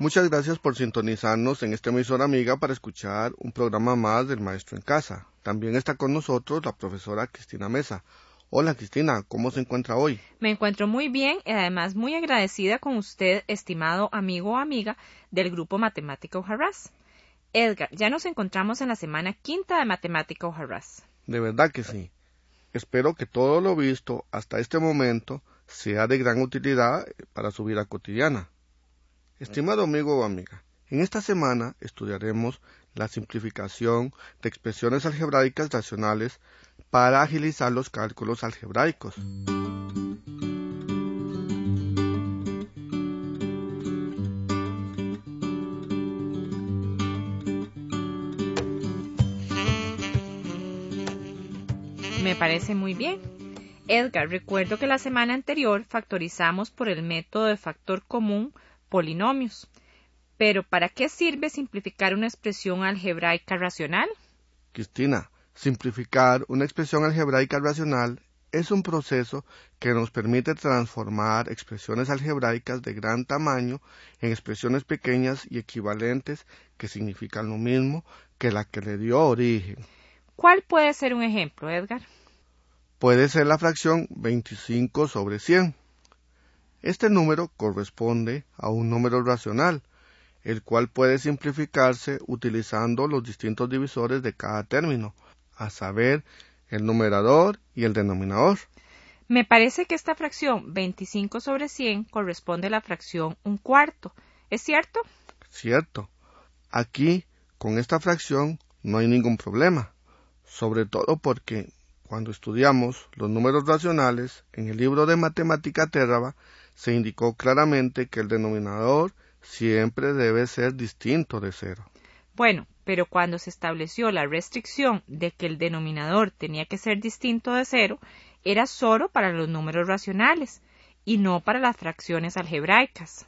Muchas gracias por sintonizarnos en esta emisora amiga para escuchar un programa más del Maestro en Casa. También está con nosotros la profesora Cristina Mesa. Hola Cristina, ¿cómo se encuentra hoy? Me encuentro muy bien y además muy agradecida con usted, estimado amigo o amiga del grupo Matemática Harras. Edgar, ya nos encontramos en la semana quinta de Matemática Harras. De verdad que sí. Espero que todo lo visto hasta este momento sea de gran utilidad para su vida cotidiana. Estimado amigo o amiga, en esta semana estudiaremos la simplificación de expresiones algebraicas racionales para agilizar los cálculos algebraicos. Me parece muy bien. Edgar, recuerdo que la semana anterior factorizamos por el método de factor común polinomios. Pero ¿para qué sirve simplificar una expresión algebraica racional? Cristina, simplificar una expresión algebraica racional es un proceso que nos permite transformar expresiones algebraicas de gran tamaño en expresiones pequeñas y equivalentes que significan lo mismo que la que le dio origen. ¿Cuál puede ser un ejemplo, Edgar? Puede ser la fracción 25 sobre 100. Este número corresponde a un número racional, el cual puede simplificarse utilizando los distintos divisores de cada término, a saber, el numerador y el denominador. Me parece que esta fracción 25 sobre 100 corresponde a la fracción un cuarto. ¿Es cierto? Cierto. Aquí, con esta fracción, no hay ningún problema, sobre todo porque cuando estudiamos los números racionales en el libro de matemática Terraba, se indicó claramente que el denominador siempre debe ser distinto de cero. Bueno, pero cuando se estableció la restricción de que el denominador tenía que ser distinto de cero, era solo para los números racionales y no para las fracciones algebraicas.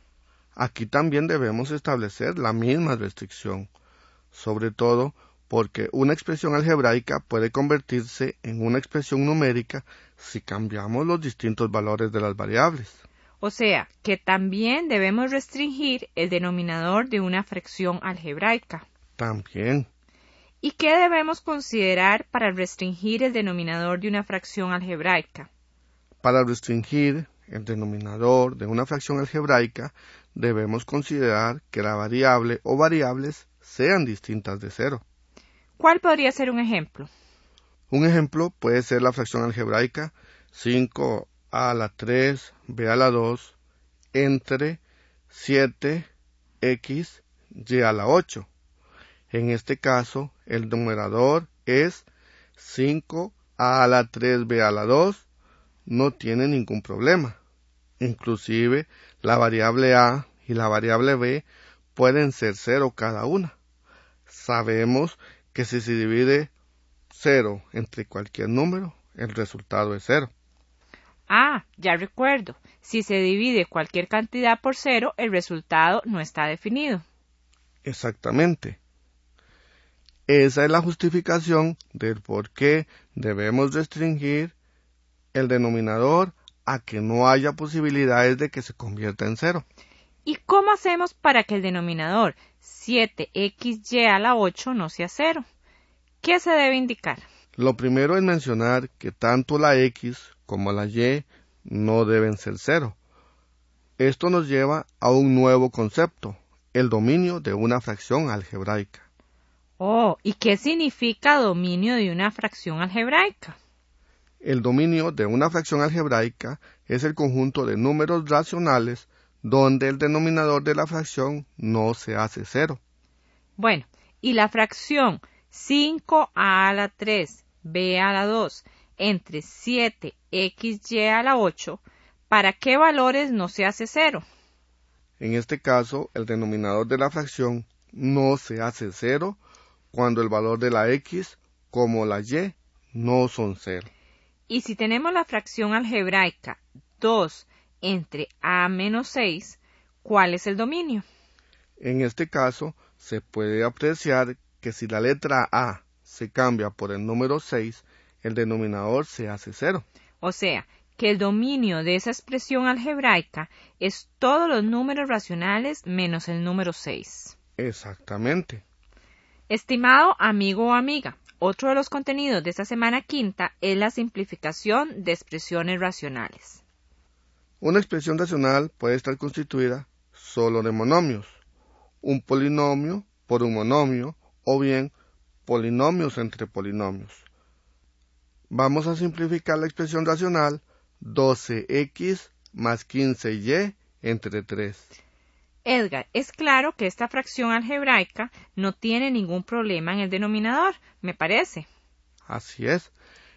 Aquí también debemos establecer la misma restricción, sobre todo porque una expresión algebraica puede convertirse en una expresión numérica si cambiamos los distintos valores de las variables. O sea, que también debemos restringir el denominador de una fracción algebraica. También. ¿Y qué debemos considerar para restringir el denominador de una fracción algebraica? Para restringir el denominador de una fracción algebraica, debemos considerar que la variable o variables sean distintas de cero. ¿Cuál podría ser un ejemplo? Un ejemplo puede ser la fracción algebraica 5 a la 3, b a la 2, entre 7, x, y a la 8. En este caso, el numerador es 5 a la 3, b a la 2, no tiene ningún problema. Inclusive, la variable a y la variable b pueden ser 0 cada una. Sabemos que si se divide 0 entre cualquier número, el resultado es 0. Ah, ya recuerdo. Si se divide cualquier cantidad por cero, el resultado no está definido. Exactamente. Esa es la justificación del por qué debemos restringir el denominador a que no haya posibilidades de que se convierta en cero. ¿Y cómo hacemos para que el denominador 7xy a la 8 no sea cero? ¿Qué se debe indicar? Lo primero es mencionar que tanto la x como la y no deben ser cero. Esto nos lleva a un nuevo concepto, el dominio de una fracción algebraica. Oh, ¿y qué significa dominio de una fracción algebraica? El dominio de una fracción algebraica es el conjunto de números racionales donde el denominador de la fracción no se hace cero. Bueno, ¿y la fracción 5a a la 3, b a la 2 entre 7xy a la 8, ¿para qué valores no se hace cero? En este caso, el denominador de la fracción no se hace cero cuando el valor de la x como la y no son cero. Y si tenemos la fracción algebraica 2 entre a menos 6, ¿cuál es el dominio? En este caso, se puede apreciar que si la letra A se cambia por el número 6, el denominador se hace cero. O sea, que el dominio de esa expresión algebraica es todos los números racionales menos el número 6. Exactamente. Estimado amigo o amiga, otro de los contenidos de esta semana quinta es la simplificación de expresiones racionales. Una expresión racional puede estar constituida solo de monomios, un polinomio por un monomio o bien polinomios entre polinomios. Vamos a simplificar la expresión racional 12x más 15y entre 3. Edgar, es claro que esta fracción algebraica no tiene ningún problema en el denominador, me parece. Así es.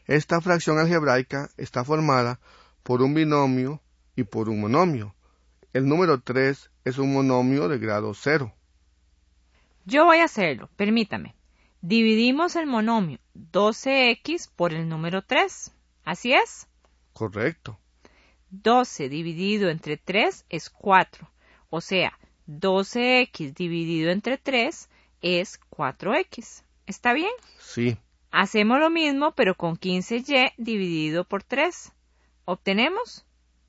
Esta fracción algebraica está formada por un binomio y por un monomio. El número 3 es un monomio de grado 0. Yo voy a hacerlo, permítame. Dividimos el monomio 12x por el número 3. ¿Así es? Correcto. 12 dividido entre 3 es 4. O sea, 12x dividido entre 3 es 4x. ¿Está bien? Sí. Hacemos lo mismo pero con 15y dividido por 3. Obtenemos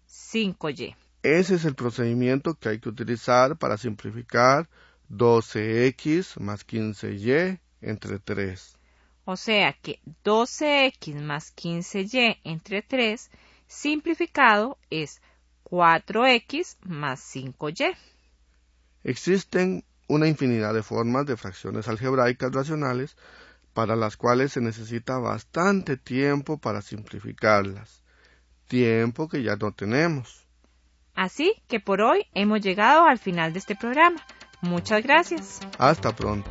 5y. Ese es el procedimiento que hay que utilizar para simplificar 12x más 15y entre 3. O sea que 12x más 15y entre 3 simplificado es 4x más 5y. Existen una infinidad de formas de fracciones algebraicas racionales para las cuales se necesita bastante tiempo para simplificarlas, tiempo que ya no tenemos. Así que por hoy hemos llegado al final de este programa. Muchas gracias. Hasta pronto.